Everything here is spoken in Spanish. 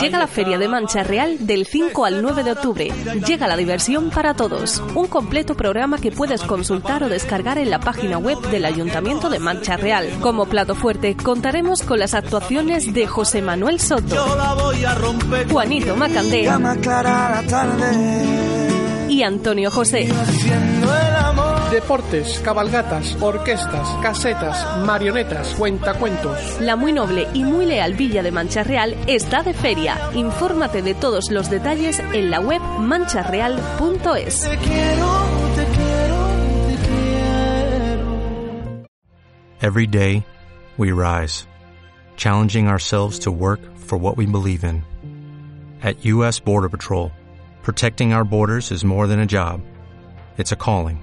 Llega la Feria de Mancha Real del 5 al 9 de octubre. Llega la diversión para todos. Un completo programa que puedes consultar o descargar en la página web del Ayuntamiento de Mancha Real. Como plato fuerte contaremos con las actuaciones de José Manuel Soto, Juanito Macandé y Antonio José. Deportes, cabalgatas, orquestas, casetas, marionetas, cuentacuentos. La muy noble y muy leal Villa de Mancha Real está de feria. Infórmate de todos los detalles en la web mancharreal.es. Every day, we rise, challenging ourselves to work for what we believe in. At U.S. Border Patrol, protecting our borders is more than a job, it's a calling.